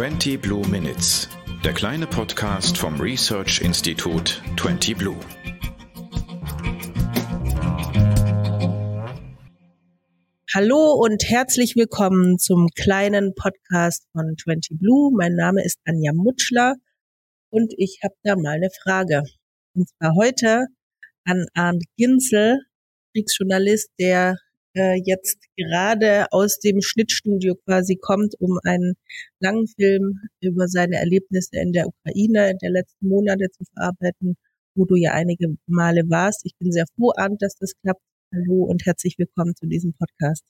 20 Blue Minutes, der kleine Podcast vom Research Institut 20 Blue. Hallo und herzlich willkommen zum kleinen Podcast von 20 Blue. Mein Name ist Anja Mutschler und ich habe da mal eine Frage. Und zwar heute an Arndt Ginzel, Kriegsjournalist, der äh, jetzt gerade aus dem Schnittstudio quasi kommt, um einen langen Film über seine Erlebnisse in der Ukraine der letzten Monate zu verarbeiten, wo du ja einige Male warst. Ich bin sehr froh, Arndt, dass das klappt. Hallo und herzlich willkommen zu diesem Podcast.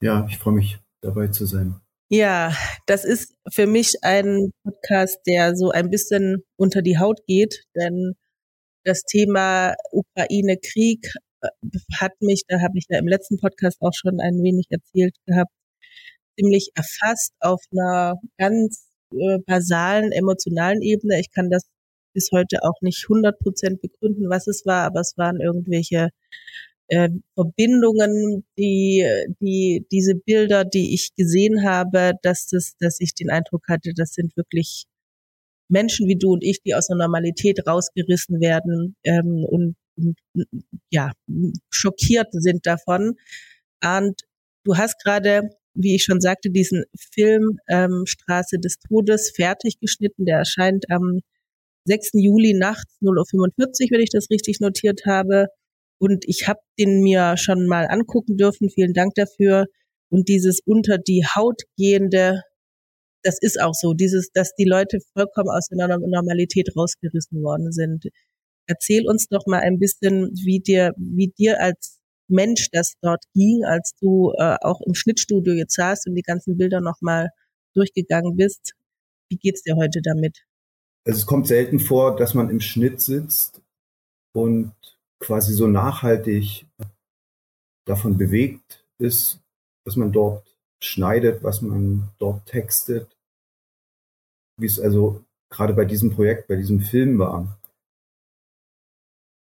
Ja, ich freue mich dabei zu sein. Ja, das ist für mich ein Podcast, der so ein bisschen unter die Haut geht, denn das Thema Ukraine-Krieg hat mich, da habe ich ja im letzten Podcast auch schon ein wenig erzählt gehabt, ziemlich erfasst auf einer ganz äh, basalen emotionalen Ebene. Ich kann das bis heute auch nicht 100 Prozent begründen, was es war, aber es waren irgendwelche äh, Verbindungen, die, die, diese Bilder, die ich gesehen habe, dass das, dass ich den Eindruck hatte, das sind wirklich Menschen wie du und ich, die aus der Normalität rausgerissen werden ähm, und, ja schockiert sind davon. Und du hast gerade, wie ich schon sagte, diesen Film ähm, Straße des Todes fertig geschnitten. Der erscheint am 6. Juli nachts 0.45 Uhr, wenn ich das richtig notiert habe. Und ich habe den mir schon mal angucken dürfen. Vielen Dank dafür. Und dieses unter die Haut gehende das ist auch so, dieses, dass die Leute vollkommen aus der Normalität rausgerissen worden sind. Erzähl uns doch mal ein bisschen, wie dir, wie dir als Mensch das dort ging, als du äh, auch im Schnittstudio jetzt saßt und die ganzen Bilder nochmal durchgegangen bist. Wie geht's dir heute damit? Also es kommt selten vor, dass man im Schnitt sitzt und quasi so nachhaltig davon bewegt ist, dass man dort schneidet, was man dort textet wie es also gerade bei diesem Projekt, bei diesem Film war,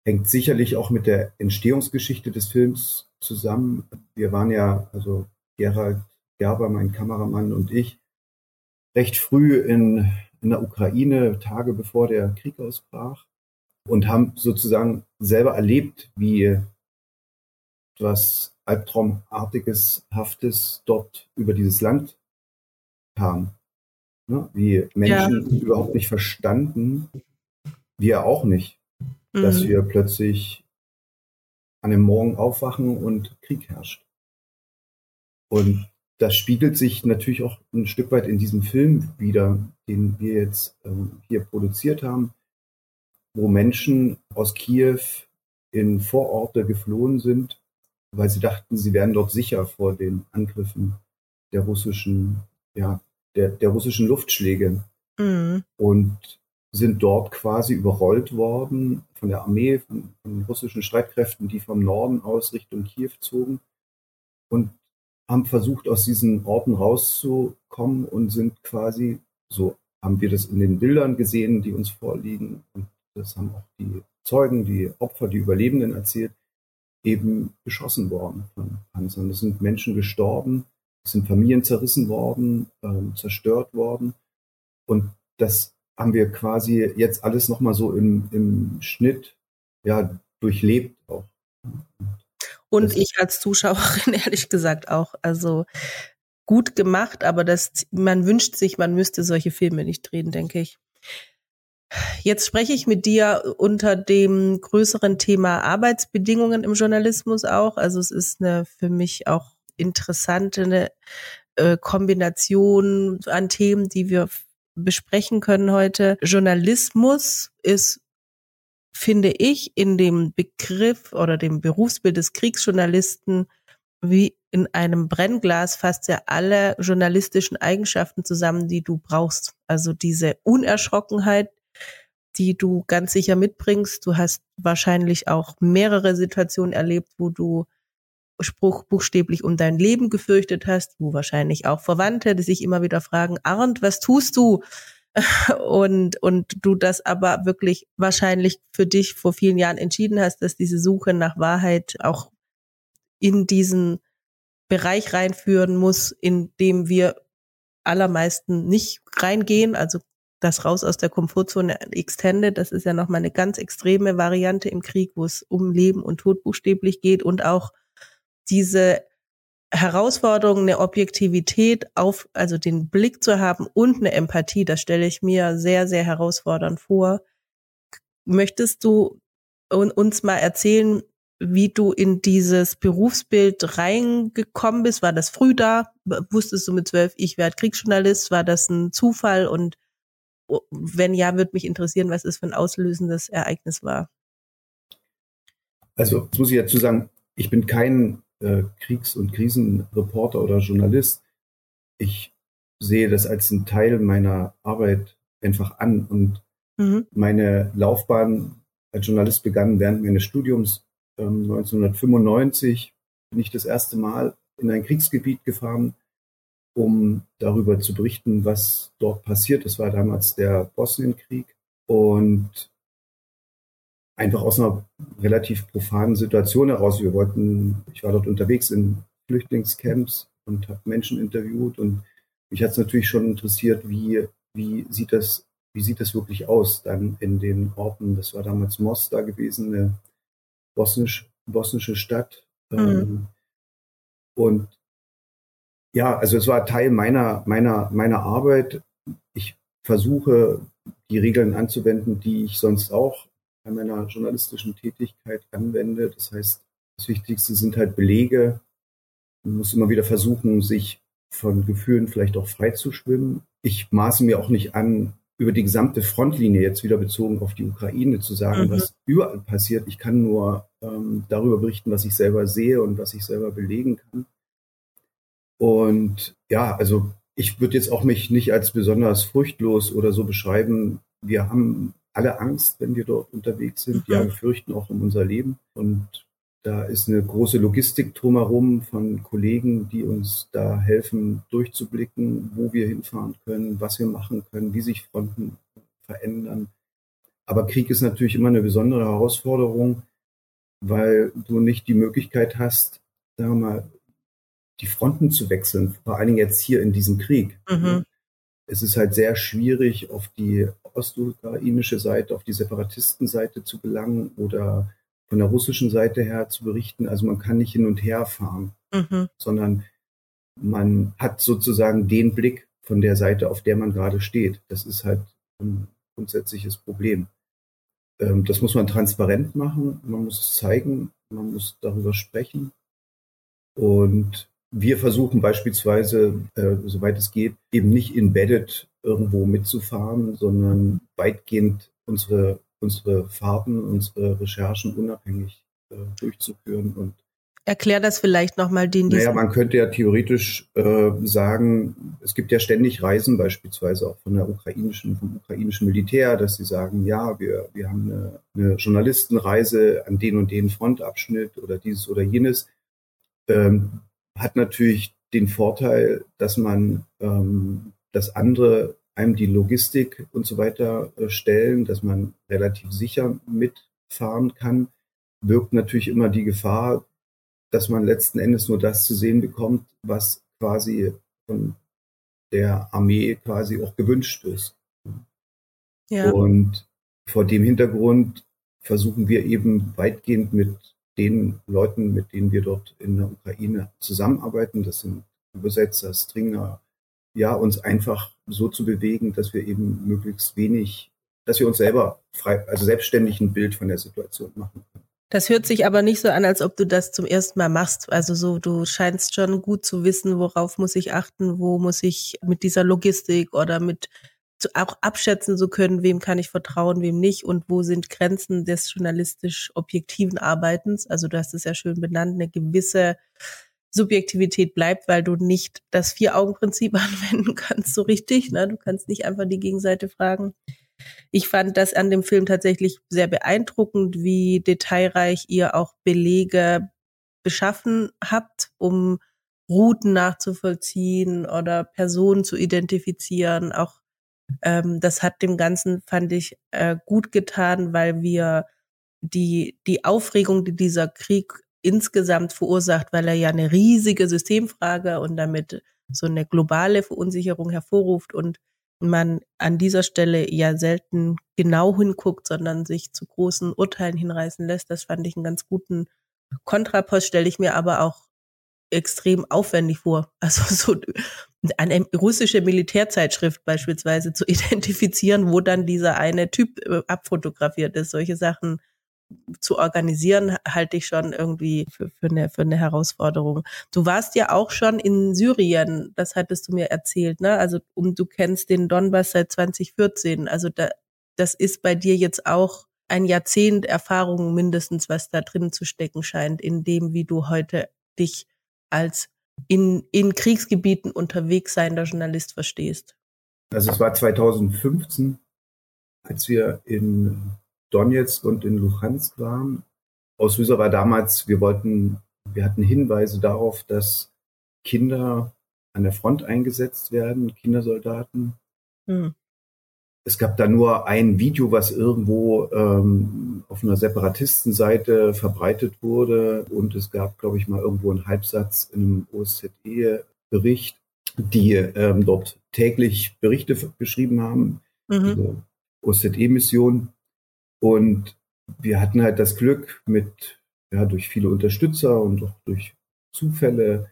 hängt sicherlich auch mit der Entstehungsgeschichte des Films zusammen. Wir waren ja, also Gerald Gerber, mein Kameramann und ich, recht früh in, in der Ukraine, Tage bevor der Krieg ausbrach, und haben sozusagen selber erlebt, wie etwas Albtraumartiges, Haftes dort über dieses Land kam ne, wie Menschen ja. überhaupt nicht verstanden, wir auch nicht, mhm. dass wir plötzlich an dem Morgen aufwachen und Krieg herrscht. Und das spiegelt sich natürlich auch ein Stück weit in diesem Film wieder, den wir jetzt ähm, hier produziert haben, wo Menschen aus Kiew in Vororte geflohen sind, weil sie dachten, sie wären dort sicher vor den Angriffen der russischen ja, der, der russischen Luftschläge mhm. und sind dort quasi überrollt worden von der Armee, von, von russischen Streitkräften, die vom Norden aus Richtung Kiew zogen und haben versucht, aus diesen Orten rauszukommen und sind quasi, so haben wir das in den Bildern gesehen, die uns vorliegen, und das haben auch die Zeugen, die Opfer, die Überlebenden erzählt, eben beschossen worden von Panzern. Es sind Menschen gestorben, es sind Familien zerrissen worden, ähm, zerstört worden. Und das haben wir quasi jetzt alles nochmal so im, im Schnitt ja, durchlebt auch. Und das ich als Zuschauerin ehrlich gesagt auch. Also gut gemacht, aber das, man wünscht sich, man müsste solche Filme nicht drehen, denke ich. Jetzt spreche ich mit dir unter dem größeren Thema Arbeitsbedingungen im Journalismus auch. Also es ist eine für mich auch interessante äh, Kombination an Themen, die wir besprechen können heute. Journalismus ist, finde ich, in dem Begriff oder dem Berufsbild des Kriegsjournalisten wie in einem Brennglas fasst ja alle journalistischen Eigenschaften zusammen, die du brauchst. Also diese Unerschrockenheit, die du ganz sicher mitbringst. Du hast wahrscheinlich auch mehrere Situationen erlebt, wo du Spruch buchstäblich um dein Leben gefürchtet hast, wo wahrscheinlich auch Verwandte die sich immer wieder fragen, Arndt, was tust du? Und, und du das aber wirklich wahrscheinlich für dich vor vielen Jahren entschieden hast, dass diese Suche nach Wahrheit auch in diesen Bereich reinführen muss, in dem wir allermeisten nicht reingehen. Also das raus aus der Komfortzone Extended, das ist ja nochmal eine ganz extreme Variante im Krieg, wo es um Leben und Tod buchstäblich geht und auch diese Herausforderung, eine Objektivität auf, also den Blick zu haben und eine Empathie, das stelle ich mir sehr, sehr herausfordernd vor. Möchtest du uns mal erzählen, wie du in dieses Berufsbild reingekommen bist? War das früh da? Wusstest du mit zwölf, ich werde Kriegsjournalist? War das ein Zufall? Und wenn ja, würde mich interessieren, was es für ein auslösendes Ereignis war. Also, das muss ich dazu sagen, ich bin kein äh, Kriegs- und Krisenreporter oder Journalist. Ich sehe das als einen Teil meiner Arbeit einfach an. Und mhm. meine Laufbahn als Journalist begann während meines Studiums. Ähm, 1995 bin ich das erste Mal in ein Kriegsgebiet gefahren, um darüber zu berichten, was dort passiert. Das war damals der Bosnienkrieg. Und einfach aus einer relativ profanen Situation heraus. Wir wollten, ich war dort unterwegs in Flüchtlingscamps und habe Menschen interviewt und mich hat es natürlich schon interessiert, wie, wie sieht das, wie sieht das wirklich aus dann in den Orten. Das war damals Mostar gewesen, eine bosnisch, bosnische Stadt. Mhm. Ähm, und ja, also es war Teil meiner, meiner, meiner Arbeit. Ich versuche, die Regeln anzuwenden, die ich sonst auch meiner journalistischen Tätigkeit anwende. Das heißt, das Wichtigste sind halt Belege. Man muss immer wieder versuchen, sich von Gefühlen vielleicht auch frei zu schwimmen. Ich maße mir auch nicht an, über die gesamte Frontlinie jetzt wieder bezogen auf die Ukraine zu sagen, mhm. was überall passiert. Ich kann nur ähm, darüber berichten, was ich selber sehe und was ich selber belegen kann. Und ja, also ich würde jetzt auch mich nicht als besonders furchtlos oder so beschreiben. Wir haben alle Angst, wenn wir dort unterwegs sind. Mhm. Ja, wir fürchten auch um unser Leben. Und da ist eine große Logistik drumherum von Kollegen, die uns da helfen, durchzublicken, wo wir hinfahren können, was wir machen können, wie sich Fronten verändern. Aber Krieg ist natürlich immer eine besondere Herausforderung, weil du nicht die Möglichkeit hast, sagen wir mal, die Fronten zu wechseln, vor allen Dingen jetzt hier in diesem Krieg. Mhm. Es ist halt sehr schwierig, auf die ostukrainische Seite, auf die Separatistenseite zu gelangen oder von der russischen Seite her zu berichten. Also man kann nicht hin und her fahren, mhm. sondern man hat sozusagen den Blick von der Seite, auf der man gerade steht. Das ist halt ein grundsätzliches Problem. Ähm, das muss man transparent machen, man muss es zeigen, man muss darüber sprechen. Und wir versuchen beispielsweise, äh, soweit es geht, eben nicht embedded irgendwo mitzufahren, sondern weitgehend unsere, unsere Fahrten, unsere Recherchen unabhängig äh, durchzuführen und Erklär das vielleicht nochmal den. Naja, man könnte ja theoretisch äh, sagen, es gibt ja ständig Reisen beispielsweise auch von der ukrainischen, vom ukrainischen Militär, dass sie sagen, ja, wir, wir haben eine, eine Journalistenreise an den und den Frontabschnitt oder dieses oder jenes. Ähm, hat natürlich den Vorteil, dass man ähm, dass andere einem die Logistik und so weiter äh, stellen, dass man relativ sicher mitfahren kann, wirkt natürlich immer die Gefahr, dass man letzten Endes nur das zu sehen bekommt, was quasi von der Armee quasi auch gewünscht ist. Ja. Und vor dem Hintergrund versuchen wir eben weitgehend mit den Leuten, mit denen wir dort in der Ukraine zusammenarbeiten, das sind Übersetzer, Stringer, ja, uns einfach so zu bewegen, dass wir eben möglichst wenig, dass wir uns selber frei, also selbstständig ein Bild von der Situation machen können. Das hört sich aber nicht so an, als ob du das zum ersten Mal machst. Also so, du scheinst schon gut zu wissen, worauf muss ich achten, wo muss ich mit dieser Logistik oder mit zu, auch abschätzen zu können, wem kann ich vertrauen, wem nicht und wo sind Grenzen des journalistisch objektiven Arbeitens. Also du hast es ja schön benannt, eine gewisse Subjektivität bleibt, weil du nicht das Vier-Augen-Prinzip anwenden kannst so richtig. Ne? Du kannst nicht einfach die Gegenseite fragen. Ich fand das an dem Film tatsächlich sehr beeindruckend, wie detailreich ihr auch Belege beschaffen habt, um Routen nachzuvollziehen oder Personen zu identifizieren. Auch ähm, das hat dem Ganzen, fand ich, äh, gut getan, weil wir die, die Aufregung, die dieser Krieg insgesamt verursacht, weil er ja eine riesige Systemfrage und damit so eine globale Verunsicherung hervorruft und man an dieser Stelle ja selten genau hinguckt, sondern sich zu großen Urteilen hinreißen lässt. Das fand ich einen ganz guten Kontrapost, stelle ich mir aber auch extrem aufwendig vor. Also so eine russische Militärzeitschrift beispielsweise zu identifizieren, wo dann dieser eine Typ äh, abfotografiert ist. Solche Sachen zu organisieren, halte ich schon irgendwie für, für, eine, für eine Herausforderung. Du warst ja auch schon in Syrien, das hattest du mir erzählt, ne? Also um, du kennst den Donbass seit 2014. Also da, das ist bei dir jetzt auch ein Jahrzehnt Erfahrung mindestens, was da drin zu stecken scheint, in dem, wie du heute dich als in, in Kriegsgebieten unterwegs seiender Journalist verstehst? Also es war 2015, als wir in Donetsk und in Luhansk waren. Auslöser war damals, wir wollten, wir hatten Hinweise darauf, dass Kinder an der Front eingesetzt werden, Kindersoldaten. Hm. Es gab da nur ein Video, was irgendwo ähm, auf einer Separatistenseite verbreitet wurde. Und es gab, glaube ich, mal irgendwo einen Halbsatz in einem OSZE-Bericht, die ähm, dort täglich Berichte beschrieben haben. Mhm. Also OSZE-Mission. Und wir hatten halt das Glück, mit, ja, durch viele Unterstützer und auch durch Zufälle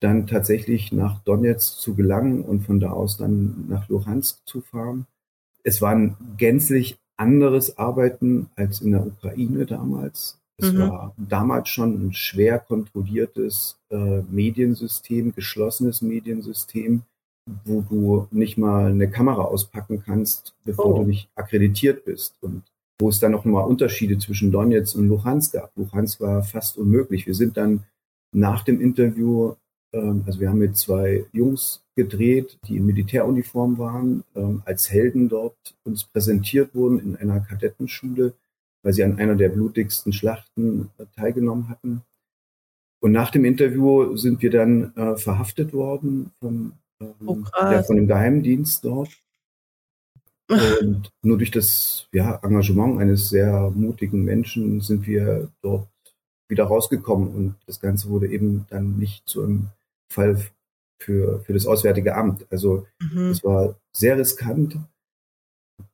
dann tatsächlich nach Donetsk zu gelangen und von da aus dann nach Luhansk zu fahren es war ein gänzlich anderes Arbeiten als in der Ukraine damals. Es mhm. war damals schon ein schwer kontrolliertes äh, Mediensystem, geschlossenes Mediensystem, wo du nicht mal eine Kamera auspacken kannst, bevor oh. du nicht akkreditiert bist. Und wo es dann noch mal Unterschiede zwischen Donetsk und Luhansk gab. Luhansk war fast unmöglich. Wir sind dann nach dem Interview ähm, also wir haben mit zwei Jungs gedreht, die in Militäruniform waren, ähm, als Helden dort uns präsentiert wurden in einer Kadettenschule, weil sie an einer der blutigsten Schlachten äh, teilgenommen hatten. Und nach dem Interview sind wir dann äh, verhaftet worden von, ähm, oh, ja, von dem Geheimdienst dort. Und nur durch das ja, Engagement eines sehr mutigen Menschen sind wir dort wieder rausgekommen und das Ganze wurde eben dann nicht zu einem Fall für, für das Auswärtige Amt. Also mhm. es war sehr riskant.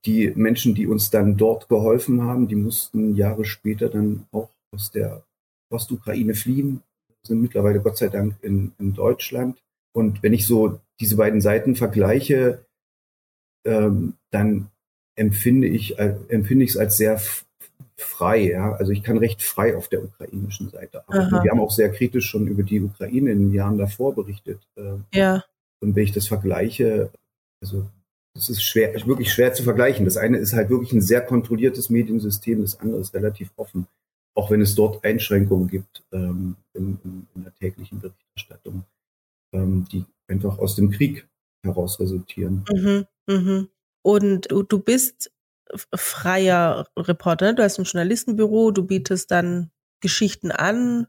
Die Menschen, die uns dann dort geholfen haben, die mussten Jahre später dann auch aus der Ostukraine fliehen, sind mittlerweile Gott sei Dank in, in Deutschland. Und wenn ich so diese beiden Seiten vergleiche, ähm, dann empfinde ich, äh, empfinde ich es als sehr frei, ja. Also ich kann recht frei auf der ukrainischen Seite arbeiten. Wir haben auch sehr kritisch schon über die Ukraine in den Jahren davor berichtet. Ähm, ja. Und wenn ich das vergleiche, also es ist schwer, wirklich schwer zu vergleichen. Das eine ist halt wirklich ein sehr kontrolliertes Mediensystem, das andere ist relativ offen, auch wenn es dort Einschränkungen gibt ähm, in, in, in, der täglichen Berichterstattung, ähm, die einfach aus dem Krieg heraus resultieren. Mhm, mhm. Und du, du bist freier Reporter. Ne? Du hast ein Journalistenbüro, du bietest dann Geschichten an.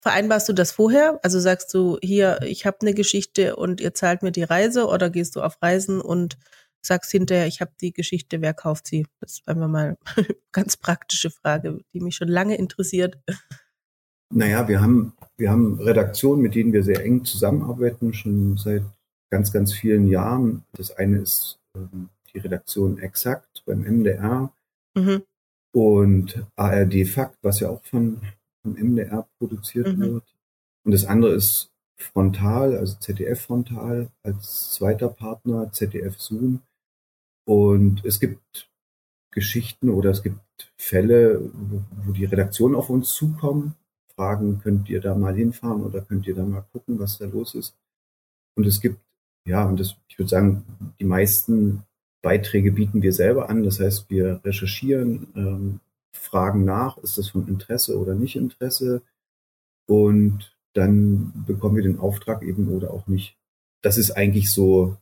Vereinbarst du das vorher? Also sagst du, hier, ich habe eine Geschichte und ihr zahlt mir die Reise oder gehst du auf Reisen und sagst hinterher, ich habe die Geschichte, wer kauft sie? Das ist einfach mal eine ganz praktische Frage, die mich schon lange interessiert. Naja, wir haben, wir haben Redaktionen, mit denen wir sehr eng zusammenarbeiten, schon seit ganz, ganz vielen Jahren. Das eine ist ähm, die Redaktion Exakt beim MDR mhm. und ARD Fakt, was ja auch von, vom MDR produziert mhm. wird. Und das andere ist Frontal, also ZDF Frontal als zweiter Partner, ZDF Zoom. Und es gibt Geschichten oder es gibt Fälle, wo, wo die Redaktion auf uns zukommen, fragen, könnt ihr da mal hinfahren oder könnt ihr da mal gucken, was da los ist. Und es gibt, ja, und das, ich würde sagen, die meisten Beiträge bieten wir selber an. Das heißt, wir recherchieren, ähm, fragen nach, ist das von Interesse oder nicht Interesse? Und dann bekommen wir den Auftrag eben oder auch nicht. Das ist eigentlich so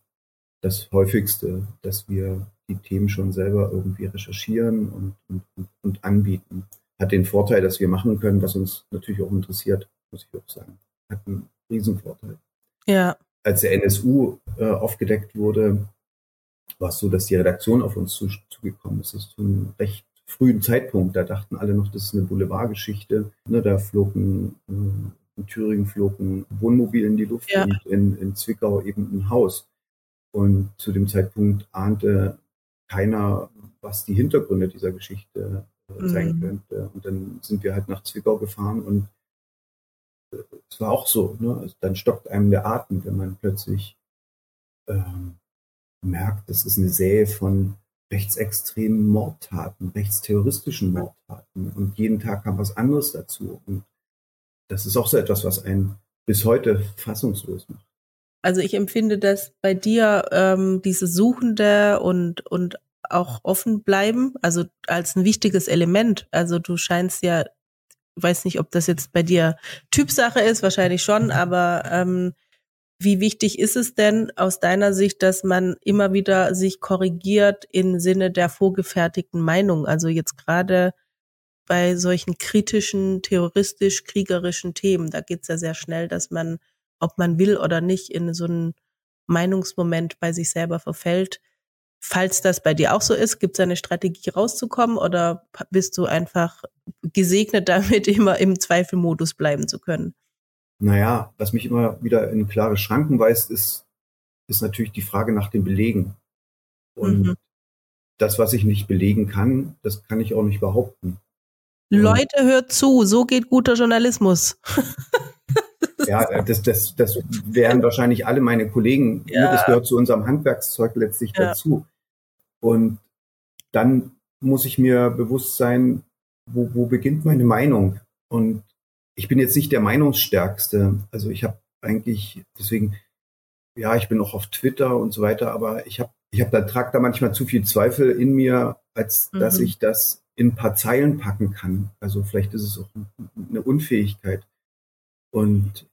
das häufigste, dass wir die Themen schon selber irgendwie recherchieren und, und, und anbieten. Hat den Vorteil, dass wir machen können, was uns natürlich auch interessiert, muss ich auch sagen. Hat einen Riesenvorteil. Ja. Als der NSU äh, aufgedeckt wurde, war es so, dass die Redaktion auf uns zugekommen ist. Das ist zu einem recht frühen Zeitpunkt. Da dachten alle noch, das ist eine Boulevardgeschichte. Ne, da flog ein, in Thüringen flog ein Wohnmobil in die Luft Ja. und in, in Zwickau eben ein Haus. Und zu dem Zeitpunkt ahnte keiner, was die Hintergründe dieser Geschichte äh, sein Mhm. könnte. Und dann sind wir halt nach Zwickau gefahren und äh, es war auch so, ne? Also dann stockt einem der Atem, wenn man plötzlich ähm, merkt, das ist eine Sähe von rechtsextremen Mordtaten, rechtsterroristischen Mordtaten. Und jeden Tag kam was anderes dazu. Und das ist auch so etwas, was einen bis heute fassungslos macht. Also ich empfinde das bei dir, ähm, diese Suchende und, und auch offen bleiben, also als ein wichtiges Element. Also du scheinst ja, weiß nicht, ob das jetzt bei dir Typsache ist, wahrscheinlich schon, aber ähm, wie wichtig ist es denn aus deiner Sicht, dass man immer wieder sich korrigiert im Sinne der vorgefertigten Meinung? Also jetzt gerade bei solchen kritischen, terroristisch-kriegerischen Themen, da geht's ja sehr schnell, dass man, ob man will oder nicht, in so einen Meinungsmoment bei sich selber verfällt. Falls das bei dir auch so ist, gibt's eine Strategie rauszukommen oder bist du einfach gesegnet damit, immer im Zweifelmodus bleiben zu können? Naja, was mich immer wieder in klare Schranken weist, ist, ist natürlich die Frage nach den Belegen. Und Mhm. das, was ich nicht belegen kann, das kann ich auch nicht behaupten. Leute, hört zu, so geht guter Journalismus. Ja, das, das, das wären wahrscheinlich alle meine Kollegen. Ja. Das gehört zu unserem Handwerkszeug letztlich Ja. dazu. Und dann muss ich mir bewusst sein, wo, wo beginnt meine Meinung? Und ich bin jetzt nicht der Meinungsstärkste. Also ich habe eigentlich, deswegen, ja, ich bin auch auf Twitter und so weiter, aber ich habe, ich habe da trage da manchmal zu viel Zweifel in mir, als dass Mhm. ich das in ein paar Zeilen packen kann. Also vielleicht ist es auch eine Unfähigkeit. Und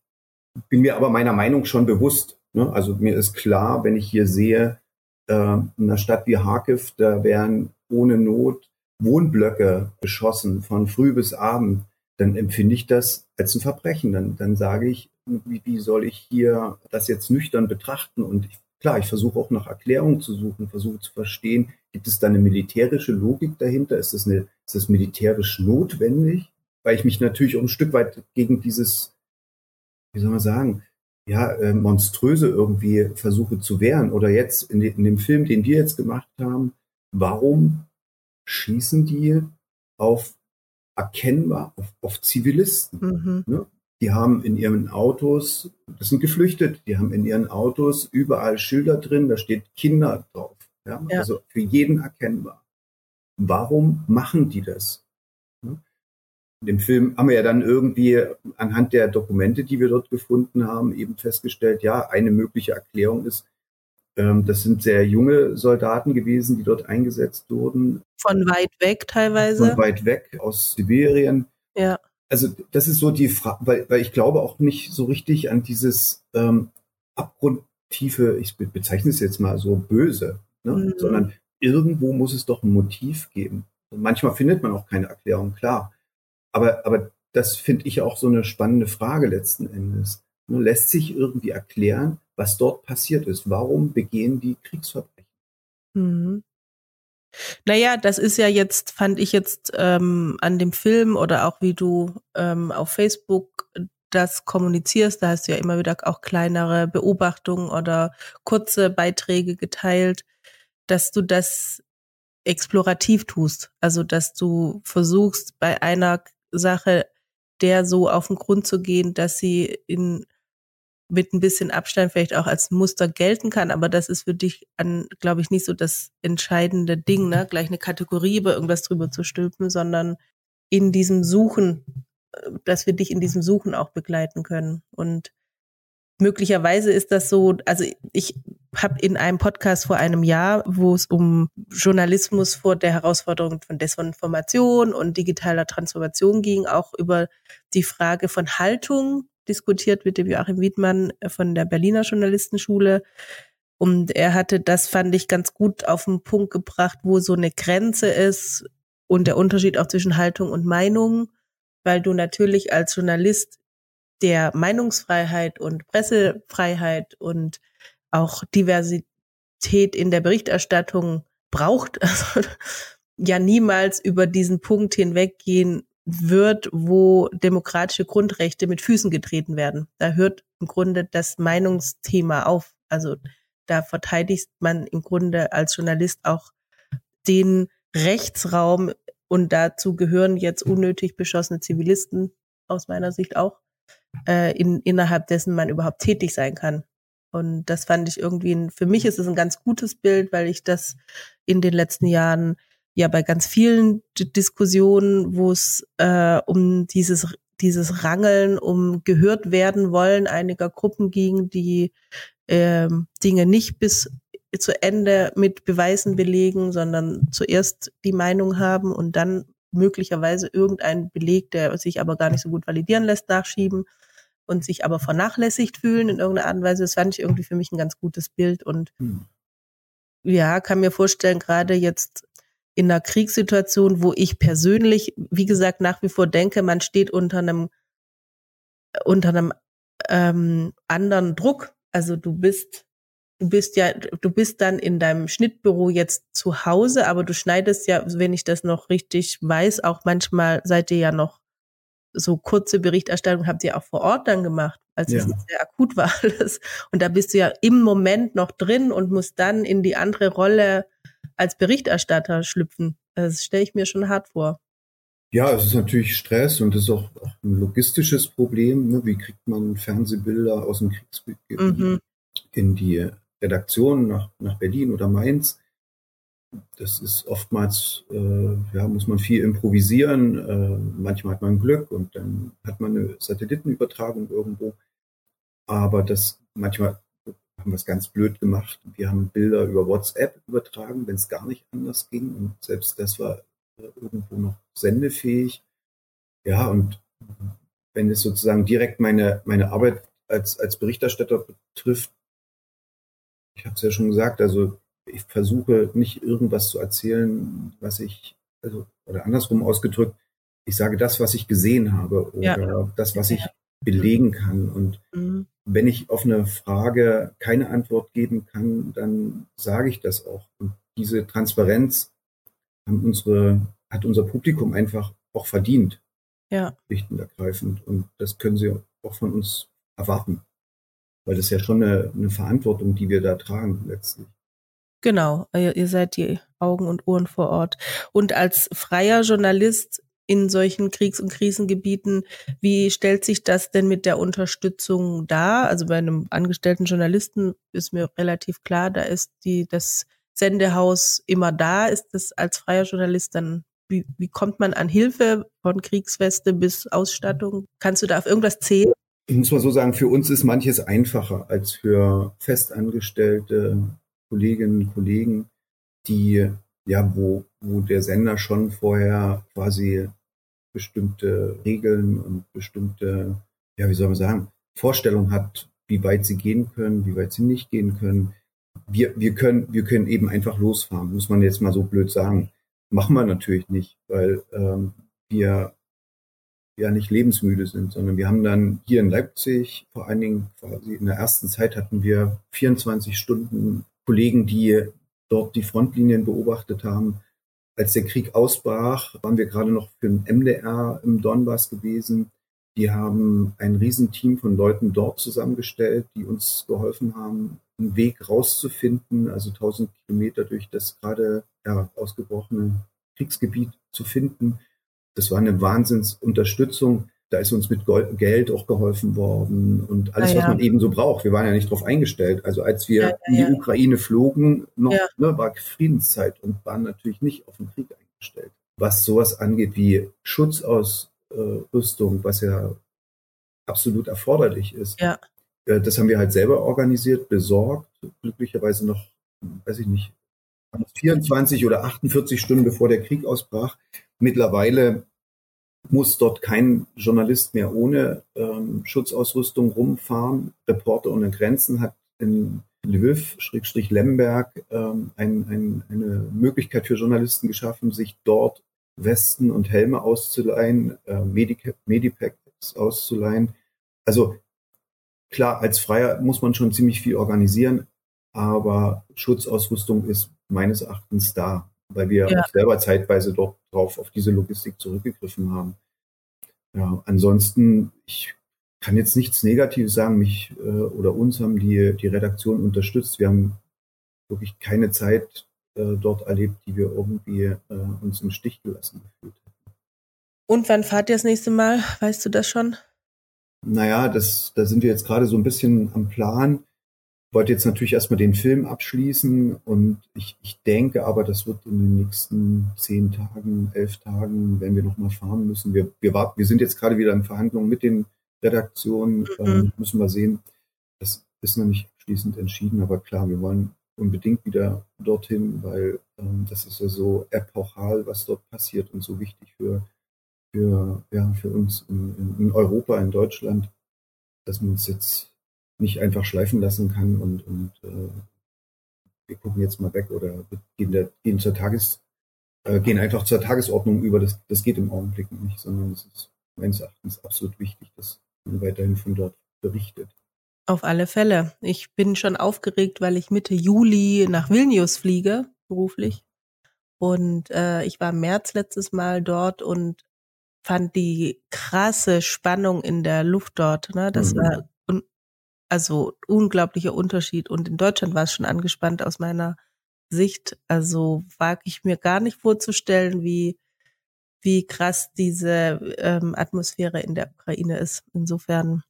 bin mir aber meiner Meinung schon bewusst. Ne? Also mir ist klar, wenn ich hier sehe, äh, in einer Stadt wie Harkiv, da werden ohne Not Wohnblöcke beschossen von früh bis abend, dann empfinde ich das als ein Verbrechen. Dann, dann sage ich, wie, wie soll ich hier das jetzt nüchtern betrachten? Und ich, klar, ich versuche auch nach Erklärungen zu suchen, versuche zu verstehen, gibt es da eine militärische Logik dahinter? Ist das, eine, ist das militärisch notwendig? Weil ich mich natürlich auch ein Stück weit gegen dieses wie soll man sagen, ja, äh, monströse irgendwie versuche zu wehren. Oder jetzt in, de, in dem Film, den wir jetzt gemacht haben, warum schießen die auf erkennbar auf, auf Zivilisten? Mhm. Ne? Die haben in ihren Autos, das sind geflüchtet, die haben in ihren Autos überall Schilder drin, da steht Kinder drauf. Ja? Ja. Also für jeden erkennbar. Warum machen die das? In dem Film haben wir ja dann irgendwie anhand der Dokumente, die wir dort gefunden haben, eben festgestellt, ja, eine mögliche Erklärung ist, das sind sehr junge Soldaten gewesen, die dort eingesetzt wurden, Von weit weg teilweise. von weit weg aus Sibirien. Ja. Also das ist so die Frage, weil, weil ich glaube auch nicht so richtig an dieses ähm, abgrundtiefe, ich be bezeichne es jetzt mal so böse, ne? Mhm. sondern irgendwo muss es doch ein Motiv geben. Und manchmal findet man auch keine Erklärung, klar. Aber, aber das finde ich auch so eine spannende Frage letzten Endes. Ne, Lässt sich irgendwie erklären, was dort passiert ist? Warum begehen die Kriegsverbrechen? Mhm. Naja, das ist ja jetzt, fand ich jetzt ähm, an dem Film oder auch wie du ähm, auf Facebook das kommunizierst, da hast du ja immer wieder auch kleinere Beobachtungen oder kurze Beiträge geteilt, dass du das explorativ tust. Also, dass du versuchst, bei einer Sache der so auf den Grund zu gehen, dass sie in mit ein bisschen Abstand vielleicht auch als Muster gelten kann, aber das ist für dich, glaube ich, nicht so das entscheidende Ding, ne? gleich eine Kategorie über irgendwas drüber zu stülpen, sondern in diesem Suchen, äh, dass wir dich in diesem Suchen auch begleiten können. Und möglicherweise ist das so, also ich habe in einem Podcast vor einem Jahr, wo es um Journalismus vor der Herausforderung von Desinformation und digitaler Transformation ging, auch über die Frage von Haltung diskutiert mit dem Joachim Wiedmann von der Berliner Journalistenschule. Und er hatte, das fand ich ganz gut auf den Punkt gebracht, wo so eine Grenze ist und der Unterschied auch zwischen Haltung und Meinung, weil du natürlich als Journalist der Meinungsfreiheit und Pressefreiheit und auch Diversität in der Berichterstattung braucht, also ja niemals über diesen Punkt hinweggehen wird, wo demokratische Grundrechte mit Füßen getreten werden. Da hört im Grunde das Meinungsthema auf. Also da verteidigt man im Grunde als Journalist auch den Rechtsraum und dazu gehören jetzt unnötig beschossene Zivilisten aus meiner Sicht auch, äh, in, innerhalb dessen man überhaupt tätig sein kann. Und das fand ich irgendwie, ein, für mich ist es ein ganz gutes Bild, weil ich das in den letzten Jahren ja bei ganz vielen Diskussionen, wo es äh, um dieses dieses Rangeln, um gehört werden wollen einiger Gruppen ging, die äh, Dinge nicht bis zu Ende mit Beweisen belegen, sondern zuerst die Meinung haben und dann möglicherweise irgendeinen Beleg, der sich aber gar nicht so gut validieren lässt, nachschieben und sich aber vernachlässigt fühlen in irgendeiner Art und Weise. Das fand ich irgendwie für mich ein ganz gutes Bild und hm. ja, kann mir vorstellen, gerade jetzt in einer Kriegssituation, wo ich persönlich, wie gesagt, nach wie vor denke, man steht unter einem unter einem ähm, anderen Druck. Also du bist du bist ja, du bist dann in deinem Schnittbüro jetzt zu Hause, aber du schneidest ja, wenn ich das noch richtig weiß, auch manchmal seid ihr ja noch so kurze Berichterstattung habt ihr auch vor Ort dann gemacht, als ja. es sehr akut war alles. Und da bist du ja im Moment noch drin und musst dann in die andere Rolle als Berichterstatter schlüpfen. Das stelle ich mir schon hart vor. Ja, es ist natürlich Stress und es ist auch, ein logistisches Problem. Ne? Wie kriegt man Fernsehbilder aus dem Kriegsgebiet mhm. in die Redaktion nach, nach Berlin oder Mainz? Das ist oftmals, äh, ja, muss man viel improvisieren. Äh, manchmal hat man Glück und dann hat man eine Satellitenübertragung irgendwo. Aber das manchmal haben wir es ganz blöd gemacht. Wir haben Bilder über WhatsApp übertragen, wenn es gar nicht anders ging. Und selbst das war äh, irgendwo noch sendefähig. Ja, und wenn es sozusagen direkt meine, meine Arbeit als, als Berichterstatter betrifft, ich habe es ja schon gesagt, also ich versuche nicht irgendwas zu erzählen, was ich, also, oder andersrum ausgedrückt, ich sage das, was ich gesehen habe oder ja. das, was ich belegen kann. Und mhm. Wenn ich auf eine Frage keine Antwort geben kann, dann sage ich das auch. Und diese Transparenz haben unsere, hat unser Publikum einfach auch verdient. Ja. Schlicht ergreifend. Und das können sie auch von uns erwarten. Weil das ist ja schon eine, eine Verantwortung, die wir da tragen letztlich. Genau, ihr seid die Augen und Ohren vor Ort. Und als freier Journalist in solchen Kriegs- und Krisengebieten. Wie stellt sich das denn mit der Unterstützung dar? Also bei einem angestellten Journalisten ist mir relativ klar, da ist die, das Sendehaus immer da. Ist das als freier Journalist dann, wie, wie kommt man an Hilfe von Kriegsweste bis Ausstattung? Kannst du da auf irgendwas zählen? Ich muss mal so sagen, für uns ist manches einfacher als für festangestellte Kolleginnen und Kollegen, die ja, wo, wo der Sender schon vorher quasi bestimmte Regeln und bestimmte, ja, wie soll man sagen, Vorstellungen hat, wie weit sie gehen können, wie weit sie nicht gehen können. Wir, wir können, wir können eben einfach losfahren, muss man jetzt mal so blöd sagen. Machen wir natürlich nicht, weil ähm, wir ja nicht lebensmüde sind, sondern wir haben dann hier in Leipzig, vor allen Dingen quasi in der ersten Zeit hatten wir 24 Stunden Kollegen, die dort die Frontlinien beobachtet haben, als der Krieg ausbrach, waren wir gerade noch für den MDR im Donbass gewesen. Die haben ein Riesenteam von Leuten dort zusammengestellt, die uns geholfen haben, einen Weg rauszufinden, also 1000 Kilometer durch das gerade ja, ausgebrochene Kriegsgebiet zu finden. Das war eine Wahnsinnsunterstützung da ist uns mit Geld auch geholfen worden und alles, ah, ja. was man eben so braucht. Wir waren ja nicht darauf eingestellt. Also als wir ja, ja, in die Ukraine flogen, noch ne, war Friedenszeit und waren natürlich nicht auf den Krieg eingestellt. Was sowas angeht wie Schutzausrüstung, was ja absolut erforderlich ist. Ja. Äh, das haben wir halt selber organisiert, besorgt, glücklicherweise noch, weiß ich nicht, 24 oder 48 Stunden bevor der Krieg ausbrach. Mittlerweile muss dort kein Journalist mehr ohne ähm, Schutzausrüstung rumfahren. Reporter ohne Grenzen hat in Lviv-Lemberg ähm, ein, ein, eine Möglichkeit für Journalisten geschaffen, sich dort Westen und Helme auszuleihen, äh, Medipacks auszuleihen. Also klar, als Freier muss man schon ziemlich viel organisieren, aber Schutzausrüstung ist meines Erachtens da weil wir ja. selber zeitweise doch drauf auf diese Logistik zurückgegriffen haben. ja, ansonsten, ich kann jetzt nichts Negatives sagen. Mich äh, oder uns haben die, die Redaktion unterstützt. Wir haben wirklich keine Zeit äh, dort erlebt, die wir irgendwie äh, uns im Stich gelassen gefühlt hätten. Und wann fahrt ihr das nächste Mal? Weißt du das schon? Naja, das, da sind wir jetzt gerade so ein bisschen am Plan. Ich wollte jetzt natürlich erstmal den Film abschließen und ich, ich denke aber, das wird in den nächsten zehn Tagen, elf Tagen, wenn wir nochmal fahren müssen. Wir, wir, warten, wir sind jetzt gerade wieder in Verhandlungen mit den Redaktionen, mhm. ähm, müssen wir sehen. Das ist noch nicht schließend entschieden, aber klar, wir wollen unbedingt wieder dorthin, weil ähm, das ist ja so epochal, was dort passiert und so wichtig für, für, ja, für uns in, in Europa, in Deutschland, dass man es jetzt nicht einfach schleifen lassen kann und, und äh, wir gucken jetzt mal weg oder gehen, der, gehen zur Tages, äh, gehen einfach zur Tagesordnung über. Das, das geht im Augenblick nicht, sondern es ist meines Erachtens absolut wichtig, dass man weiterhin von dort berichtet. Auf alle Fälle. Ich bin schon aufgeregt, weil ich Mitte Juli nach Vilnius fliege, beruflich. Und äh, ich war im März letztes Mal dort und fand die krasse Spannung in der Luft dort. Ne? Das mhm. war also unglaublicher Unterschied. Und in Deutschland war es schon angespannt aus meiner Sicht. Also wage ich mir gar nicht vorzustellen, wie wie krass diese ähm, Atmosphäre in der Ukraine ist. Insofern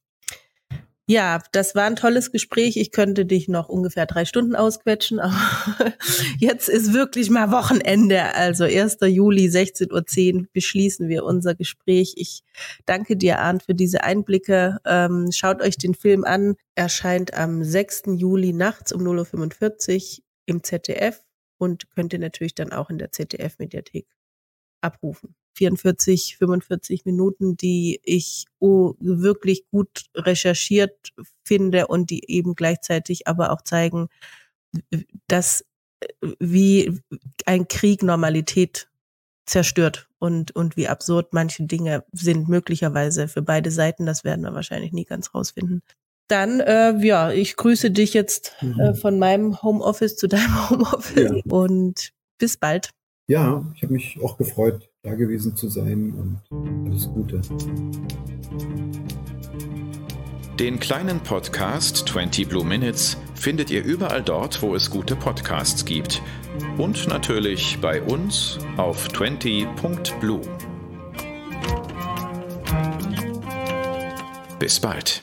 ja, das war ein tolles Gespräch. Ich könnte dich noch ungefähr drei Stunden ausquetschen, aber jetzt ist wirklich mal Wochenende. Also 1. Juli, 16.10 Uhr beschließen wir unser Gespräch. Ich danke dir, Arndt, für diese Einblicke. Ähm, schaut euch den Film an. Erscheint am 6. Juli nachts um 0.45 Uhr im ZDF und könnt ihr natürlich dann auch in der ZDF-Mediathek abrufen. 44, 45 Minuten, die ich oh, wirklich gut recherchiert finde und die eben gleichzeitig aber auch zeigen, dass wie ein Krieg Normalität zerstört und, und wie absurd manche Dinge sind, möglicherweise für beide Seiten. Das werden wir wahrscheinlich nie ganz rausfinden. Dann, äh, ja, ich grüße dich jetzt äh, mhm. äh, von meinem Homeoffice zu deinem Homeoffice ja. und bis bald. Ja, ich habe mich auch gefreut, da gewesen zu sein und alles Gute. Den kleinen Podcast 20 Blue Minutes findet ihr überall dort, wo es gute Podcasts gibt. Und natürlich bei uns auf 20.blue. Bis bald.